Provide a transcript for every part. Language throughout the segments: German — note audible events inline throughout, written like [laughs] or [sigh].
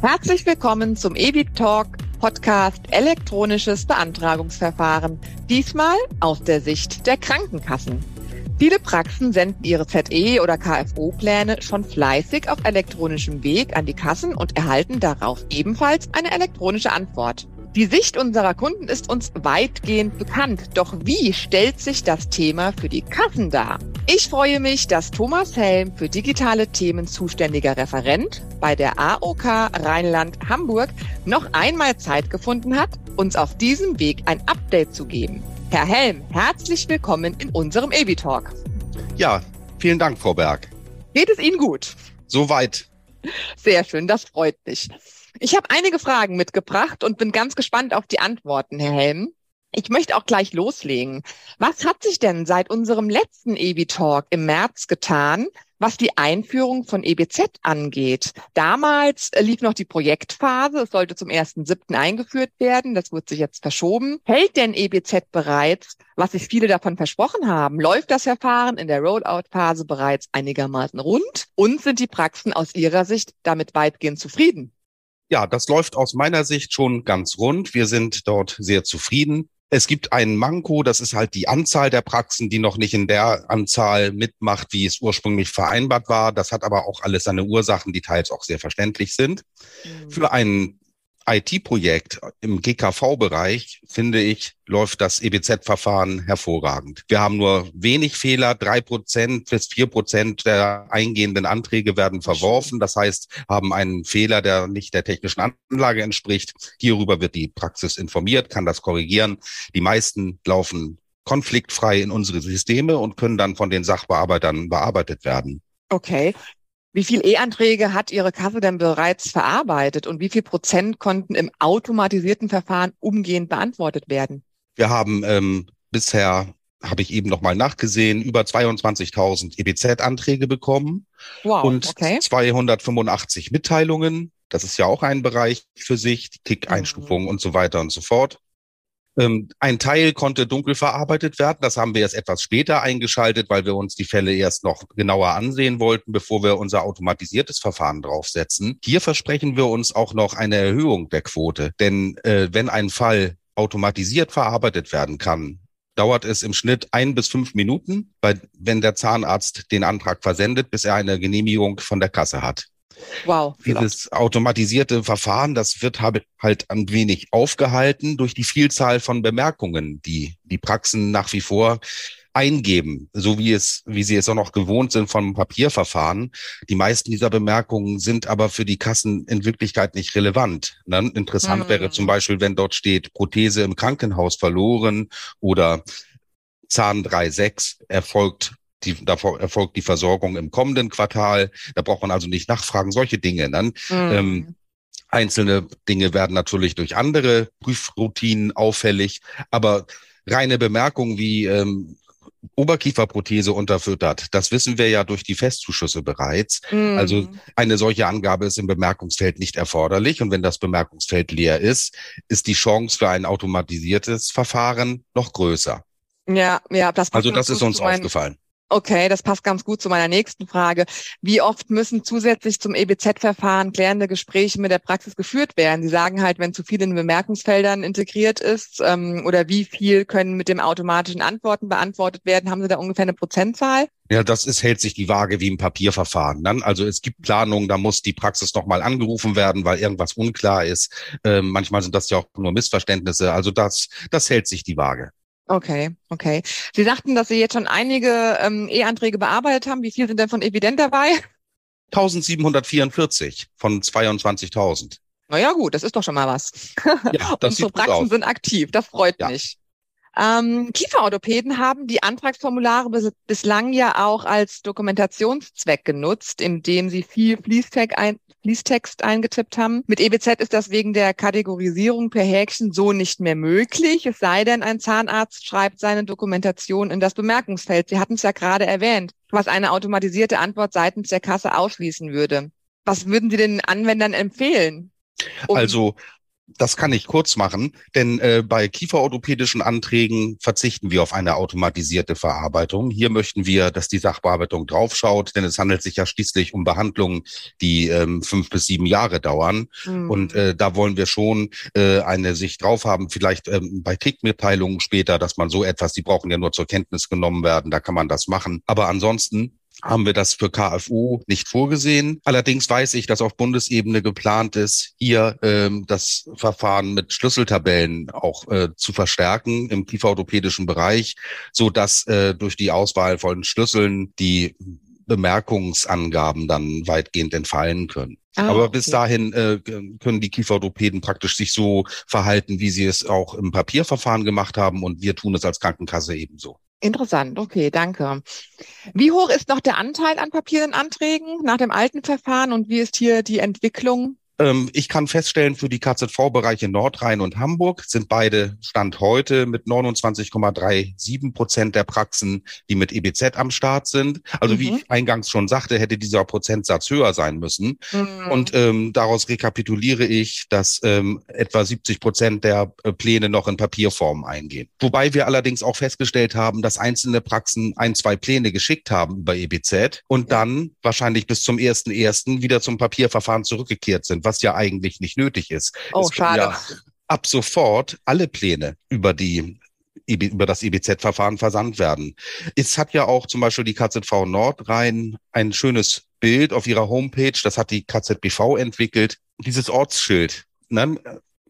Herzlich willkommen zum EBIT Talk Podcast Elektronisches Beantragungsverfahren. Diesmal aus der Sicht der Krankenkassen. Viele Praxen senden ihre ZE- oder KFO-Pläne schon fleißig auf elektronischem Weg an die Kassen und erhalten darauf ebenfalls eine elektronische Antwort. Die Sicht unserer Kunden ist uns weitgehend bekannt. Doch wie stellt sich das Thema für die Kassen dar? Ich freue mich, dass Thomas Helm für digitale Themen zuständiger Referent bei der AOK Rheinland-Hamburg noch einmal Zeit gefunden hat, uns auf diesem Weg ein Update zu geben. Herr Helm, herzlich willkommen in unserem EBI-Talk. Ja, vielen Dank, Frau Berg. Geht es Ihnen gut? Soweit. Sehr schön, das freut mich. Ich habe einige Fragen mitgebracht und bin ganz gespannt auf die Antworten, Herr Helm. Ich möchte auch gleich loslegen. Was hat sich denn seit unserem letzten EBI-Talk im März getan, was die Einführung von EBZ angeht? Damals lief noch die Projektphase. Es sollte zum 1.7. eingeführt werden. Das wird sich jetzt verschoben. Hält denn EBZ bereits, was sich viele davon versprochen haben? Läuft das Verfahren in der Rollout-Phase bereits einigermaßen rund? Und sind die Praxen aus Ihrer Sicht damit weitgehend zufrieden? Ja, das läuft aus meiner Sicht schon ganz rund. Wir sind dort sehr zufrieden. Es gibt einen Manko, das ist halt die Anzahl der Praxen, die noch nicht in der Anzahl mitmacht, wie es ursprünglich vereinbart war. Das hat aber auch alles seine Ursachen, die teils auch sehr verständlich sind. Mhm. Für einen IT-Projekt im GKV-Bereich, finde ich, läuft das EBZ-Verfahren hervorragend. Wir haben nur wenig Fehler. Drei Prozent bis vier Prozent der eingehenden Anträge werden verworfen. Das heißt, haben einen Fehler, der nicht der technischen Anlage entspricht. Hierüber wird die Praxis informiert, kann das korrigieren. Die meisten laufen konfliktfrei in unsere Systeme und können dann von den Sachbearbeitern bearbeitet werden. Okay. Wie viel E-Anträge hat Ihre Kasse denn bereits verarbeitet und wie viel Prozent konnten im automatisierten Verfahren umgehend beantwortet werden? Wir haben ähm, bisher, habe ich eben nochmal nachgesehen, über 22.000 EBZ-Anträge bekommen wow, und okay. 285 Mitteilungen. Das ist ja auch ein Bereich für sich, die Kick-Einstufungen mhm. und so weiter und so fort. Ähm, ein Teil konnte dunkel verarbeitet werden. Das haben wir erst etwas später eingeschaltet, weil wir uns die Fälle erst noch genauer ansehen wollten, bevor wir unser automatisiertes Verfahren draufsetzen. Hier versprechen wir uns auch noch eine Erhöhung der Quote. Denn äh, wenn ein Fall automatisiert verarbeitet werden kann, dauert es im Schnitt ein bis fünf Minuten, wenn der Zahnarzt den Antrag versendet, bis er eine Genehmigung von der Kasse hat. Wow. Dieses automatisierte Verfahren, das wird halt ein wenig aufgehalten durch die Vielzahl von Bemerkungen, die die Praxen nach wie vor eingeben, so wie es, wie sie es auch noch gewohnt sind vom Papierverfahren. Die meisten dieser Bemerkungen sind aber für die Kassen in Wirklichkeit nicht relevant. Ne? Interessant mhm. wäre zum Beispiel, wenn dort steht, Prothese im Krankenhaus verloren oder Zahn 3.6 erfolgt die, davor erfolgt die Versorgung im kommenden Quartal. Da braucht man also nicht nachfragen, solche Dinge. Dann mhm. ähm, einzelne Dinge werden natürlich durch andere Prüfroutinen auffällig, aber reine Bemerkungen wie ähm, Oberkieferprothese unterfüttert. Das wissen wir ja durch die Festzuschüsse bereits. Mm. Also eine solche Angabe ist im Bemerkungsfeld nicht erforderlich. Und wenn das Bemerkungsfeld leer ist, ist die Chance für ein automatisiertes Verfahren noch größer. Ja, ja, das Also das ist uns aufgefallen. Okay, das passt ganz gut zu meiner nächsten Frage. Wie oft müssen zusätzlich zum EBZ-Verfahren klärende Gespräche mit der Praxis geführt werden? Sie sagen halt, wenn zu viel in Bemerkungsfeldern integriert ist ähm, oder wie viel können mit dem automatischen Antworten beantwortet werden? Haben Sie da ungefähr eine Prozentzahl? Ja, das ist, hält sich die Waage wie im Papierverfahren. Dann, also es gibt Planungen, da muss die Praxis nochmal angerufen werden, weil irgendwas unklar ist. Ähm, manchmal sind das ja auch nur Missverständnisse. Also das, das hält sich die Waage. Okay, okay. Sie sagten, dass Sie jetzt schon einige ähm, E-Anträge bearbeitet haben. Wie viel sind denn von Evident dabei? 1744 von 22.000. Naja, gut, das ist doch schon mal was. Ja, das [laughs] Unsere Praxen sind aktiv, das freut ja. mich. Ähm, Kieferorthopäden haben die Antragsformulare bis, bislang ja auch als Dokumentationszweck genutzt, indem sie viel Fließtext, ein, Fließtext eingetippt haben. Mit EBZ ist das wegen der Kategorisierung per Häkchen so nicht mehr möglich, es sei denn, ein Zahnarzt schreibt seine Dokumentation in das Bemerkungsfeld. Sie hatten es ja gerade erwähnt, was eine automatisierte Antwort seitens der Kasse ausschließen würde. Was würden Sie den Anwendern empfehlen? Um also Das kann ich kurz machen, denn äh, bei kieferorthopädischen Anträgen verzichten wir auf eine automatisierte Verarbeitung. Hier möchten wir, dass die Sachbearbeitung draufschaut, denn es handelt sich ja schließlich um Behandlungen, die ähm, fünf bis sieben Jahre dauern. Mhm. Und äh, da wollen wir schon äh, eine Sicht drauf haben, vielleicht ähm, bei Kriegmitteilungen später, dass man so etwas, die brauchen ja nur zur Kenntnis genommen werden, da kann man das machen. Aber ansonsten haben wir das für KFU nicht vorgesehen. Allerdings weiß ich, dass auf Bundesebene geplant ist, hier ähm, das Verfahren mit Schlüsseltabellen auch äh, zu verstärken im kieferorthopädischen Bereich, so dass äh, durch die Auswahl von Schlüsseln die Bemerkungsangaben dann weitgehend entfallen können. Ah, Aber bis okay. dahin äh, können die Kieferorthopäden praktisch sich so verhalten, wie sie es auch im Papierverfahren gemacht haben und wir tun es als Krankenkasse ebenso. Interessant, okay, danke. Wie hoch ist noch der Anteil an Papierenanträgen nach dem alten Verfahren und wie ist hier die Entwicklung? Ähm, ich kann feststellen, für die KZV-Bereiche Nordrhein und Hamburg sind beide Stand heute mit 29,37 Prozent der Praxen, die mit EBZ am Start sind. Also mhm. wie ich eingangs schon sagte, hätte dieser Prozentsatz höher sein müssen. Mhm. Und ähm, daraus rekapituliere ich, dass ähm, etwa 70 Prozent der äh, Pläne noch in Papierform eingehen. Wobei wir allerdings auch festgestellt haben, dass einzelne Praxen ein, zwei Pläne geschickt haben über EBZ und dann wahrscheinlich bis zum ersten ersten wieder zum Papierverfahren zurückgekehrt sind was ja eigentlich nicht nötig ist. Oh, es schade. Ja ab sofort alle Pläne über die über das EBZ-Verfahren versandt werden. Es hat ja auch zum Beispiel die KZV Nordrhein ein schönes Bild auf ihrer Homepage, das hat die KZBV entwickelt, dieses Ortsschild. Ne?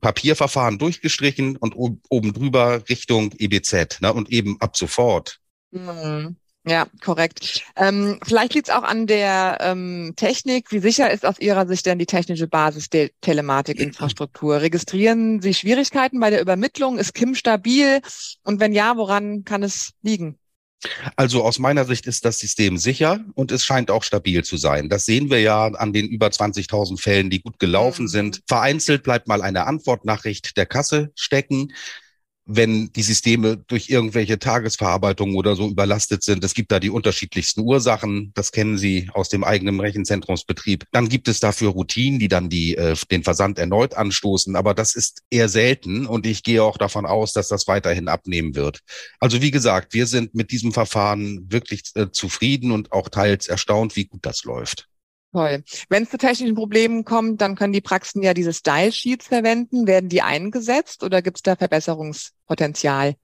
Papierverfahren durchgestrichen und oben drüber Richtung EBZ ne? und eben ab sofort. Mhm. Ja, korrekt. Ähm, vielleicht liegt es auch an der ähm, Technik. Wie sicher ist aus Ihrer Sicht denn die technische Basis der Telematikinfrastruktur? Registrieren Sie Schwierigkeiten bei der Übermittlung? Ist KIM stabil? Und wenn ja, woran kann es liegen? Also aus meiner Sicht ist das System sicher und es scheint auch stabil zu sein. Das sehen wir ja an den über 20.000 Fällen, die gut gelaufen mhm. sind. Vereinzelt bleibt mal eine Antwortnachricht der Kasse stecken wenn die Systeme durch irgendwelche Tagesverarbeitungen oder so überlastet sind. Es gibt da die unterschiedlichsten Ursachen. Das kennen Sie aus dem eigenen Rechenzentrumsbetrieb. Dann gibt es dafür Routinen, die dann die, äh, den Versand erneut anstoßen. Aber das ist eher selten und ich gehe auch davon aus, dass das weiterhin abnehmen wird. Also wie gesagt, wir sind mit diesem Verfahren wirklich äh, zufrieden und auch teils erstaunt, wie gut das läuft. Toll. Wenn es zu technischen Problemen kommt, dann können die Praxen ja diese Style Sheets verwenden. Werden die eingesetzt oder gibt es da Verbesserungspotenzial?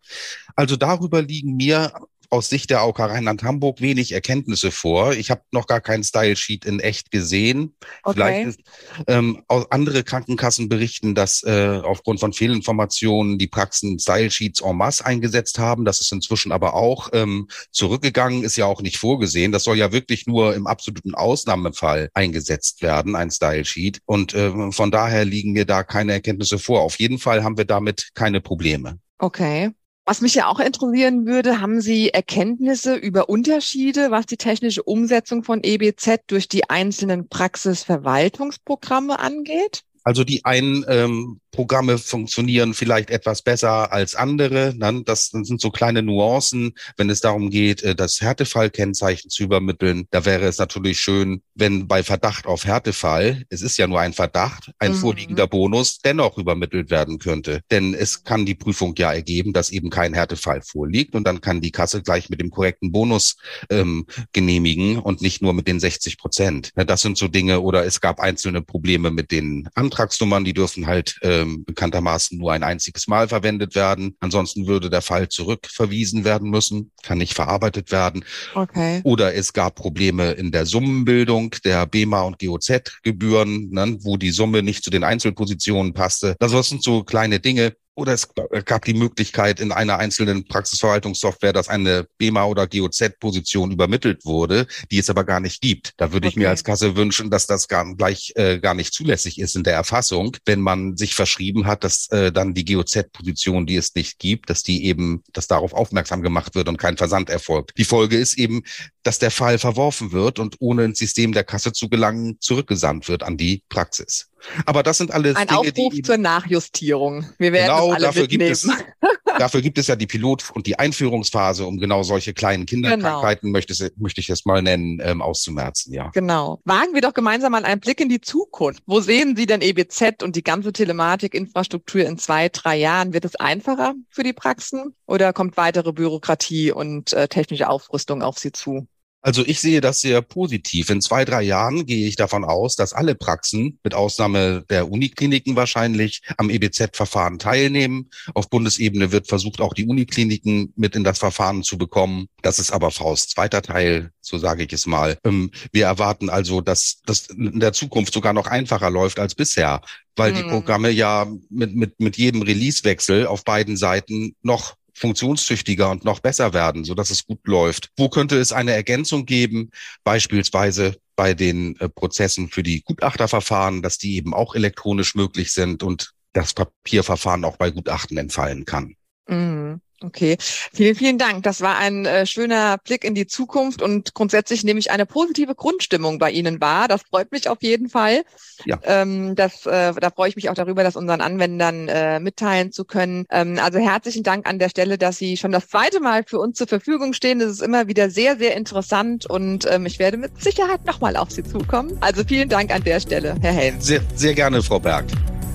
Also darüber liegen mir aus Sicht der AOK Rheinland-Hamburg wenig Erkenntnisse vor. Ich habe noch gar keinen Style-Sheet in echt gesehen. Okay. Vielleicht ist, ähm, andere Krankenkassen berichten, dass äh, aufgrund von Fehlinformationen die Praxen Style-Sheets en masse eingesetzt haben. Das ist inzwischen aber auch ähm, zurückgegangen, ist ja auch nicht vorgesehen. Das soll ja wirklich nur im absoluten Ausnahmefall eingesetzt werden, ein Style-Sheet. Und äh, von daher liegen mir da keine Erkenntnisse vor. Auf jeden Fall haben wir damit keine Probleme. Okay. Was mich ja auch interessieren würde, haben Sie Erkenntnisse über Unterschiede, was die technische Umsetzung von EBZ durch die einzelnen Praxisverwaltungsprogramme angeht? Also die einen ähm, Programme funktionieren vielleicht etwas besser als andere. Ne? Das sind so kleine Nuancen, wenn es darum geht, äh, das Härtefallkennzeichen zu übermitteln. Da wäre es natürlich schön, wenn bei Verdacht auf Härtefall, es ist ja nur ein Verdacht, ein mhm. vorliegender Bonus dennoch übermittelt werden könnte. Denn es kann die Prüfung ja ergeben, dass eben kein Härtefall vorliegt und dann kann die Kasse gleich mit dem korrekten Bonus ähm, genehmigen und nicht nur mit den 60 Prozent. Das sind so Dinge oder es gab einzelne Probleme mit den Antragsnummern, die dürfen halt äh, ähm, bekanntermaßen nur ein einziges Mal verwendet werden. Ansonsten würde der Fall zurückverwiesen werden müssen, kann nicht verarbeitet werden. Okay. Oder es gab Probleme in der Summenbildung der BEMA und GOZ-Gebühren, ne, wo die Summe nicht zu den Einzelpositionen passte. Das sind so kleine Dinge, oder es gab die Möglichkeit in einer einzelnen Praxisverwaltungssoftware, dass eine BEMA oder GOZ-Position übermittelt wurde, die es aber gar nicht gibt. Da würde okay. ich mir als Kasse wünschen, dass das gar, gleich äh, gar nicht zulässig ist in der Erfassung, wenn man sich verschrieben hat, dass äh, dann die GOZ-Position, die es nicht gibt, dass die eben, dass darauf aufmerksam gemacht wird und kein Versand erfolgt. Die Folge ist eben, dass der Fall verworfen wird und ohne ins System der Kasse zu gelangen, zurückgesandt wird an die Praxis. Aber das sind alles ein Dinge, Aufruf die zur Nachjustierung. Wir werden genau, alle dafür mitnehmen. Gibt es, [laughs] [laughs] dafür gibt es ja die Pilot- und die Einführungsphase, um genau solche kleinen Kinderkrankheiten, genau. möchte, möchte ich es mal nennen, ähm, auszumerzen, ja. Genau. Wagen wir doch gemeinsam mal einen Blick in die Zukunft. Wo sehen Sie denn EBZ und die ganze Telematikinfrastruktur in zwei, drei Jahren? Wird es einfacher für die Praxen oder kommt weitere Bürokratie und äh, technische Aufrüstung auf Sie zu? Also ich sehe das sehr positiv. In zwei, drei Jahren gehe ich davon aus, dass alle Praxen, mit Ausnahme der Unikliniken wahrscheinlich, am EBZ-Verfahren teilnehmen. Auf Bundesebene wird versucht, auch die Unikliniken mit in das Verfahren zu bekommen. Das ist aber Faust zweiter Teil, so sage ich es mal. Ähm, wir erwarten also, dass das in der Zukunft sogar noch einfacher läuft als bisher, weil hm. die Programme ja mit, mit, mit jedem Releasewechsel auf beiden Seiten noch funktionstüchtiger und noch besser werden, so dass es gut läuft. Wo könnte es eine Ergänzung geben, beispielsweise bei den äh, Prozessen für die Gutachterverfahren, dass die eben auch elektronisch möglich sind und das Papierverfahren auch bei Gutachten entfallen kann? Mhm. Okay, vielen, vielen Dank. Das war ein äh, schöner Blick in die Zukunft und grundsätzlich nehme ich eine positive Grundstimmung bei Ihnen wahr. Das freut mich auf jeden Fall. Ja. Ähm, das, äh, da freue ich mich auch darüber, das unseren Anwendern äh, mitteilen zu können. Ähm, also herzlichen Dank an der Stelle, dass Sie schon das zweite Mal für uns zur Verfügung stehen. Das ist immer wieder sehr, sehr interessant und ähm, ich werde mit Sicherheit nochmal auf Sie zukommen. Also vielen Dank an der Stelle, Herr Helm. Sehr, sehr gerne, Frau Berg.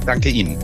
Danke Ihnen.